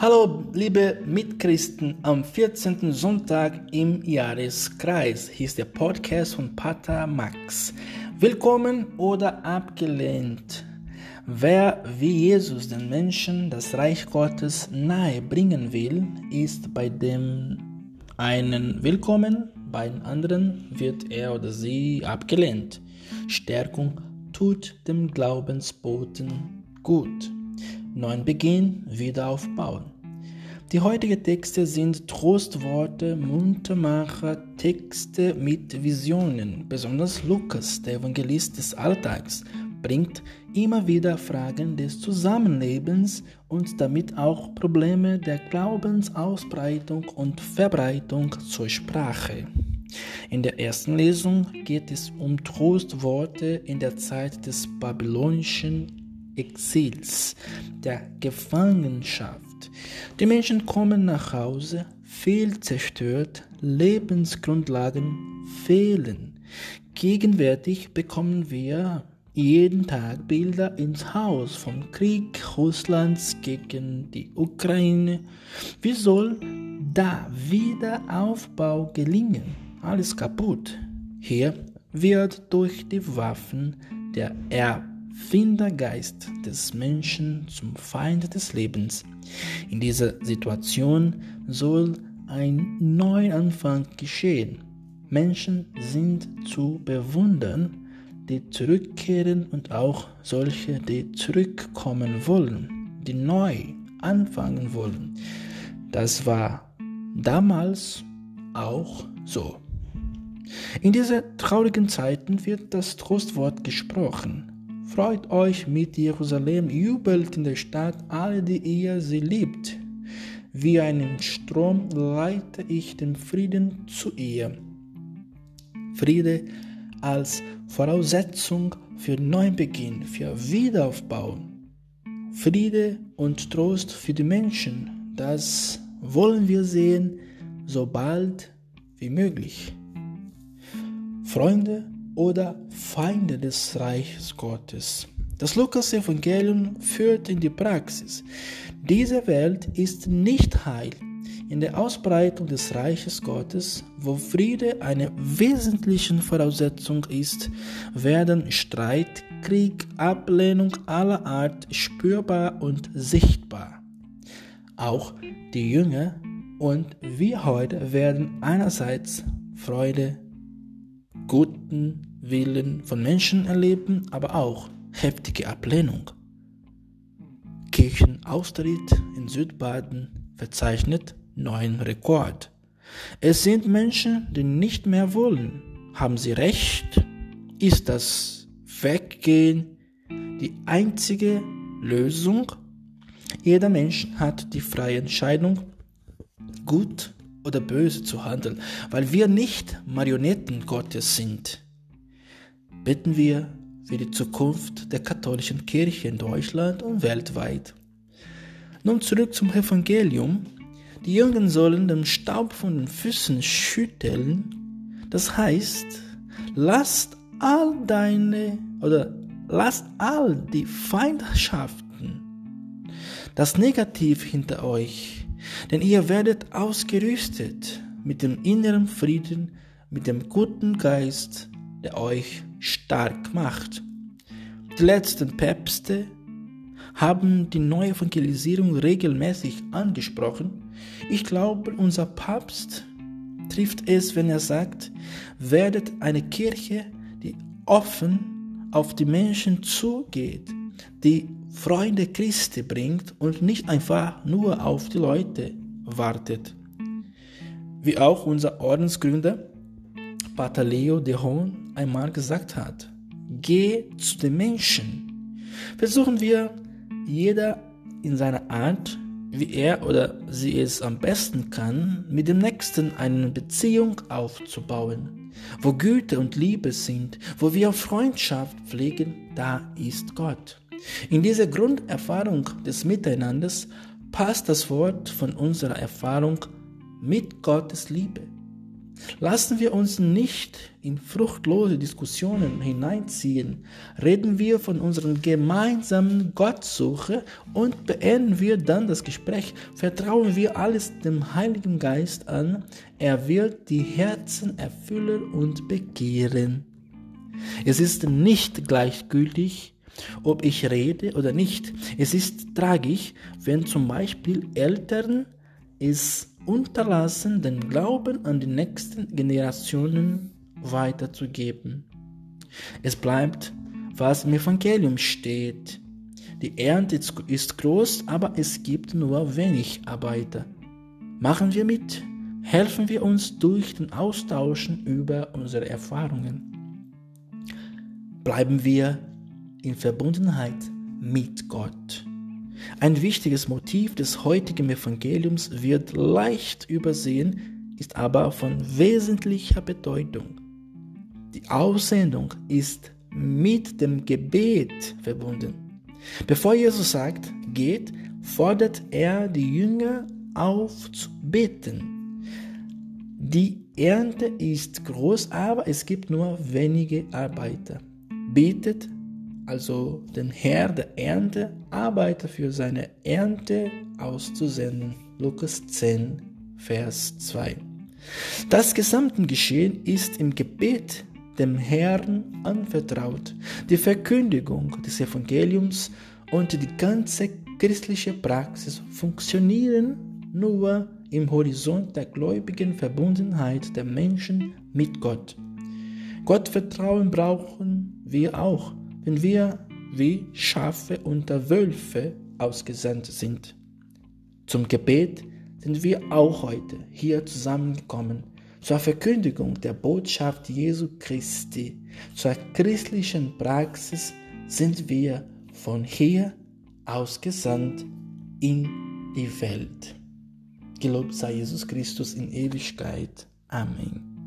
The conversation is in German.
Hallo, liebe Mitchristen, am 14. Sonntag im Jahreskreis. Ist der Podcast von Pater Max. Willkommen oder abgelehnt. Wer wie Jesus den Menschen das Reich Gottes nahe bringen will, ist bei dem einen willkommen, bei den anderen wird er oder sie abgelehnt. Stärkung tut dem Glaubensboten gut. Neuen Beginn wieder aufbauen. Die heutigen Texte sind Trostworte, Muntermacher, Texte mit Visionen. Besonders Lukas, der Evangelist des Alltags, bringt immer wieder Fragen des Zusammenlebens und damit auch Probleme der Glaubensausbreitung und Verbreitung zur Sprache. In der ersten Lesung geht es um Trostworte in der Zeit des babylonischen Exils, der Gefangenschaft. Die Menschen kommen nach Hause, viel zerstört, Lebensgrundlagen fehlen. Gegenwärtig bekommen wir jeden Tag Bilder ins Haus vom Krieg Russlands gegen die Ukraine. Wie soll da Wiederaufbau gelingen? Alles kaputt. Hier wird durch die Waffen der Erb Findergeist des Menschen zum Feind des Lebens. In dieser Situation soll ein Neuanfang geschehen. Menschen sind zu bewundern, die zurückkehren und auch solche, die zurückkommen wollen, die neu anfangen wollen. Das war damals auch so. In diesen traurigen Zeiten wird das Trostwort gesprochen. Freut euch mit Jerusalem, jubelt in der Stadt alle, die ihr sie liebt. Wie einen Strom leite ich den Frieden zu ihr. Friede als Voraussetzung für Neubeginn, für Wiederaufbau. Friede und Trost für die Menschen, das wollen wir sehen, so bald wie möglich. Freunde, oder Feinde des Reiches Gottes. Das Lukas-Evangelium führt in die Praxis. Diese Welt ist nicht heil. In der Ausbreitung des Reiches Gottes, wo Friede eine wesentliche Voraussetzung ist, werden Streit, Krieg, Ablehnung aller Art spürbar und sichtbar. Auch die Jünger und wir heute werden einerseits Freude, guten Willen von Menschen erleben, aber auch heftige Ablehnung. Kirchenaustritt in Südbaden verzeichnet neuen Rekord. Es sind Menschen, die nicht mehr wollen. Haben sie recht? Ist das Weggehen die einzige Lösung? Jeder Mensch hat die freie Entscheidung, gut oder böse zu handeln, weil wir nicht Marionetten Gottes sind bitten wir für die Zukunft der katholischen Kirche in Deutschland und weltweit. Nun zurück zum Evangelium. Die Jünger sollen den Staub von den Füßen schütteln. Das heißt, lasst all deine oder lasst all die Feindschaften, das Negativ hinter euch, denn ihr werdet ausgerüstet mit dem inneren Frieden, mit dem guten Geist, der euch stark macht. Die letzten Päpste haben die Neuevangelisierung regelmäßig angesprochen. Ich glaube, unser Papst trifft es, wenn er sagt, werdet eine Kirche, die offen auf die Menschen zugeht, die Freunde Christi bringt und nicht einfach nur auf die Leute wartet. Wie auch unser Ordensgründer Pater Leo de Hohn einmal gesagt hat. Geh zu den Menschen. Versuchen wir, jeder in seiner Art, wie er oder sie es am besten kann, mit dem Nächsten eine Beziehung aufzubauen. Wo Güte und Liebe sind, wo wir Freundschaft pflegen, da ist Gott. In diese Grunderfahrung des Miteinanders passt das Wort von unserer Erfahrung mit Gottes Liebe. Lassen wir uns nicht in fruchtlose Diskussionen hineinziehen. Reden wir von unserer gemeinsamen Gottsuche und beenden wir dann das Gespräch. Vertrauen wir alles dem Heiligen Geist an. Er wird die Herzen erfüllen und begehren. Es ist nicht gleichgültig, ob ich rede oder nicht. Es ist tragisch, wenn zum Beispiel Eltern es unterlassen, den Glauben an die nächsten Generationen weiterzugeben. Es bleibt, was im Evangelium steht. Die Ernte ist groß, aber es gibt nur wenig Arbeiter. Machen wir mit, helfen wir uns durch den Austauschen über unsere Erfahrungen. Bleiben wir in Verbundenheit mit Gott. Ein wichtiges Motiv des heutigen Evangeliums wird leicht übersehen, ist aber von wesentlicher Bedeutung. Die Aussendung ist mit dem Gebet verbunden. Bevor Jesus sagt, geht, fordert er die Jünger auf zu beten. Die Ernte ist groß, aber es gibt nur wenige Arbeiter. Betet also den Herr der Ernte, Arbeiter für seine Ernte auszusenden. Lukas 10, Vers 2. Das gesamte Geschehen ist im Gebet dem Herrn anvertraut. Die Verkündigung des Evangeliums und die ganze christliche Praxis funktionieren nur im Horizont der gläubigen Verbundenheit der Menschen mit Gott. Gottvertrauen brauchen wir auch wenn wir wie Schafe unter Wölfe ausgesandt sind. Zum Gebet sind wir auch heute hier zusammengekommen zur Verkündigung der Botschaft Jesu Christi. Zur christlichen Praxis sind wir von hier ausgesandt in die Welt. Gelobt sei Jesus Christus in Ewigkeit. Amen.